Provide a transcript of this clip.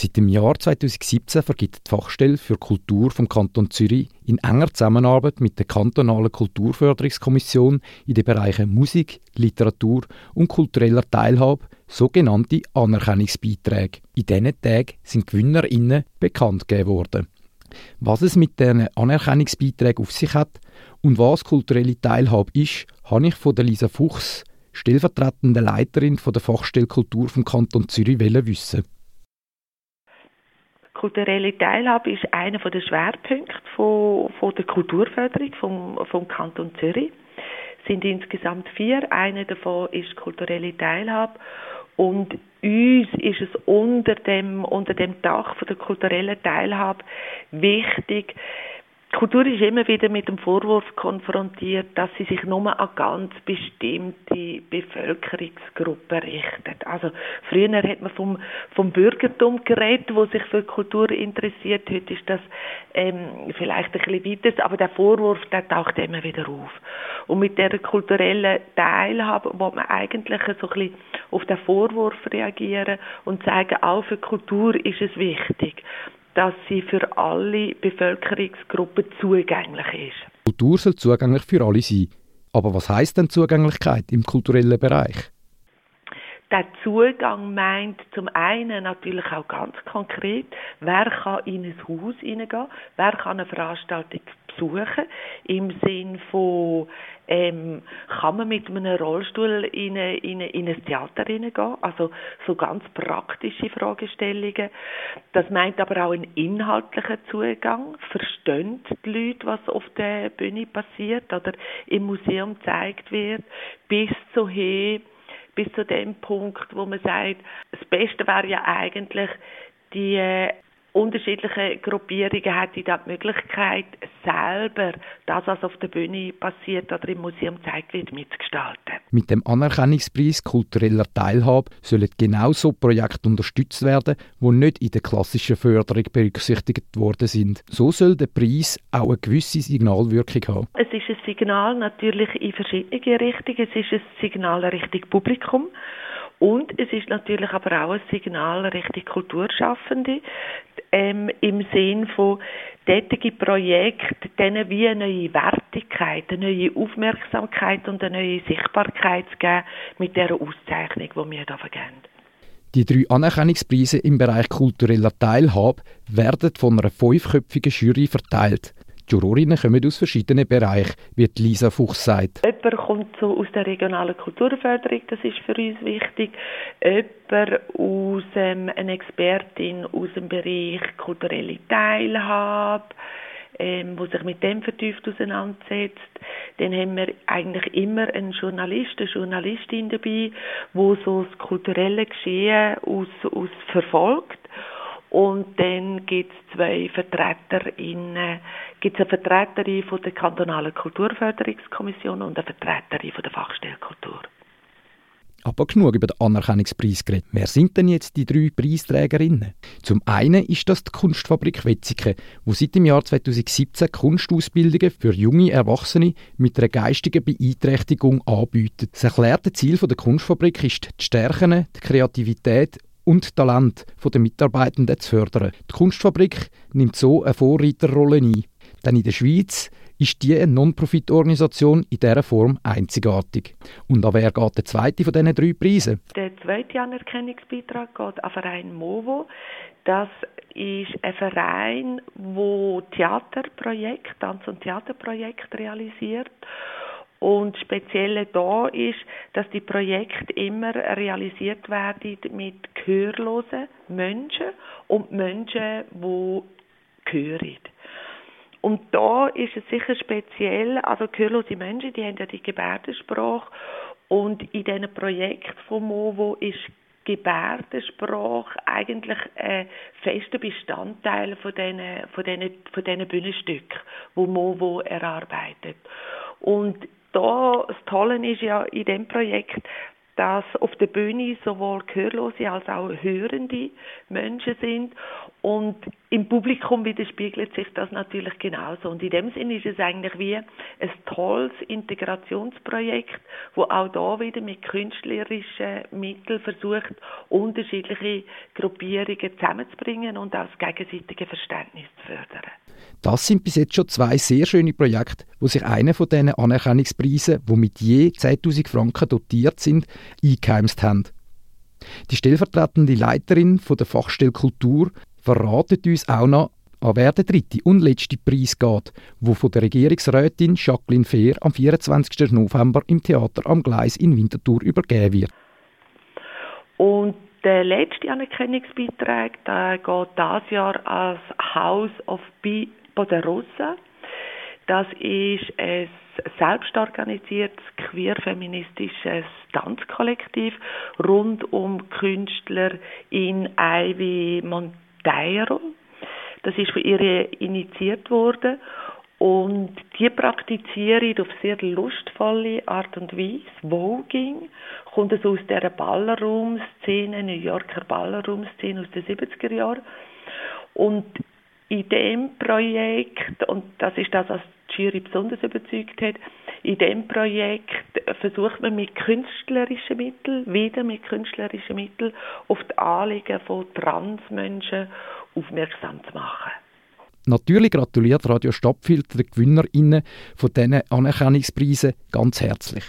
Seit dem Jahr 2017 vergibt die Fachstelle für Kultur vom Kanton Zürich in enger Zusammenarbeit mit der kantonalen Kulturförderungskommission in den Bereichen Musik, Literatur und kultureller Teilhabe sogenannte Anerkennungsbeiträge. In diesen Tagen sind GewinnerInnen bekannt gegeben worden. Was es mit diesen Anerkennungsbeiträgen auf sich hat und was kulturelle Teilhabe ist, habe ich von Lisa Fuchs, stellvertretende Leiterin der Fachstelle Kultur vom Kanton Zürich, wissen. Kulturelle Teilhabe ist einer der Schwerpunkte von, von der Kulturförderung vom, vom Kanton Zürich. Es sind insgesamt vier. Einer davon ist kulturelle Teilhabe. Und uns ist es unter dem, unter dem Dach von der kulturellen Teilhabe wichtig, Kultur ist immer wieder mit dem Vorwurf konfrontiert, dass sie sich nur an ganz bestimmte Bevölkerungsgruppen richtet. Also früher hat man vom, vom Bürgertum geredet, wo sich für Kultur interessiert. Heute ist das ähm, vielleicht ein bisschen weiter, aber der Vorwurf, der taucht immer wieder auf. Und mit der kulturellen Teilhabe wo man eigentlich so ein bisschen auf den Vorwurf reagieren und sagen, auch für Kultur ist es wichtig dass sie für alle Bevölkerungsgruppen zugänglich ist. Kultur soll zugänglich für alle sein. Aber was heißt denn Zugänglichkeit im kulturellen Bereich? Der Zugang meint zum einen natürlich auch ganz konkret, wer kann in ein Haus hineingehen, wer kann eine Veranstaltung besuchen, im Sinn von ähm, kann man mit einem Rollstuhl in, in, in ein Theater hineingehen? Also so ganz praktische Fragestellungen. Das meint aber auch einen inhaltlichen Zugang. Verstehen die Leute, was auf der Bühne passiert oder im Museum gezeigt wird, bis zu hin, bis zu dem Punkt, wo man sagt, das Beste wäre ja eigentlich, die unterschiedliche Gruppierungen hat die die Möglichkeit, selber das, was auf der Bühne passiert oder im Museum gezeigt wird, mitzugestalten. Mit dem Anerkennungspreis kultureller Teilhabe sollen genau so Projekte unterstützt werden, die nicht in der klassischen Förderung berücksichtigt worden sind. So soll der Preis auch eine gewisse Signalwirkung haben. Es ist ein Signal natürlich in verschiedene Richtungen. Es ist ein Signal Richtung Publikum. Und es ist natürlich aber auch ein Signal Richtung Kulturschaffende, ähm, im Sinn von tätige Projekte, denen wie eine neue Wertigkeit, eine neue Aufmerksamkeit und eine neue Sichtbarkeit zu geben mit der Auszeichnung, die wir hier vergeben. Die drei Anerkennungspreise im Bereich kultureller Teilhabe werden von einer fünfköpfigen Jury verteilt. Jurorinnen kommen aus verschiedenen Bereichen, wie Lisa Fuchs sagt. Jemand kommt so aus der regionalen Kulturförderung, das ist für uns wichtig. Jemand aus, ähm, eine Expertin aus dem Bereich kulturelle Teilhabe, ähm, wo sich mit dem vertieft auseinandersetzt. Dann haben wir eigentlich immer einen Journalist, eine Journalistin dabei, wo so das kulturelle Geschehen aus, aus verfolgt und dann gibt es zwei VertreterInnen, gibt es eine Vertreterin von der kantonalen Kulturförderungskommission und eine Vertreterin von der Fachstelle Kultur. Aber genug über den Anerkennungspreis geredet. Wer sind denn jetzt die drei Preisträgerinnen? Zum einen ist das die Kunstfabrik Wetzikon, wo seit dem Jahr 2017 Kunstausbildungen für junge Erwachsene mit einer geistigen Beeinträchtigung anbietet. Das erklärte Ziel der Kunstfabrik ist die Stärken, die Kreativität und Talent der Mitarbeitenden zu fördern. Die Kunstfabrik nimmt so eine Vorreiterrolle ein. Denn in der Schweiz ist diese Non-Profit-Organisation in dieser Form einzigartig. Und an wer geht der zweite von diesen drei Preisen? Der zweite Anerkennungsbeitrag geht an Verein MOVO. Das ist ein Verein, der Theaterprojekte, Tanz- und Theaterprojekte realisiert und speziell da ist, dass die Projekte immer realisiert werden mit gehörlosen Menschen und Menschen, die hören. Und da ist es sicher speziell, also gehörlose Menschen, die haben ja die Gebärdensprache und in diesen Projekten von MOVO ist Gebärdensprache eigentlich ein fester Bestandteil von diesen, von diesen, von diesen Bühnenstücken, die MOVO erarbeitet. Und da, das Tolle ist ja in dem Projekt, dass auf der Bühne sowohl gehörlose als auch hörende Menschen sind und im Publikum widerspiegelt sich das natürlich genauso. Und in dem Sinne ist es eigentlich wie ein tolles Integrationsprojekt, wo auch da wieder mit künstlerischen Mitteln versucht, unterschiedliche Gruppierungen zusammenzubringen und auch das gegenseitige Verständnis zu fördern. Das sind bis jetzt schon zwei sehr schöne Projekte, wo sich einer von diesen Anerkennungspreisen, die mit je 10.000 Franken dotiert sind, eingeheimst haben. Die stellvertretende Leiterin von der Fachstelle Kultur verratet uns auch noch, an wer der dritte und letzte Preis geht, wo von der Regierungsrätin Jacqueline Fehr am 24. November im Theater am Gleis in Winterthur übergeben wird. Und der letzte Anerkennungsbeitrag der geht dieses Jahr als House of Poderosa. Das ist ein selbstorganisiertes queer-feministisches Tanzkollektiv rund um Künstler in Ivy Monteiro. Das ist von ihr initiiert worden und die praktizieren auf sehr lustvolle Art und Weise Voging, kommt es aus der Ballroom-Szene, New Yorker Ballroom-Szene aus den 70er Jahren. Und in dem Projekt, und das ist das, was Jury besonders überzeugt hat, in dem Projekt versucht man mit künstlerischen Mitteln, wieder mit künstlerischen Mitteln, auf die Anliegen von Transmenschen aufmerksam zu machen. Natürlich gratuliert Radio Stadtfilter den GewinnerInnen von diesen Anerkennungspreisen ganz herzlich.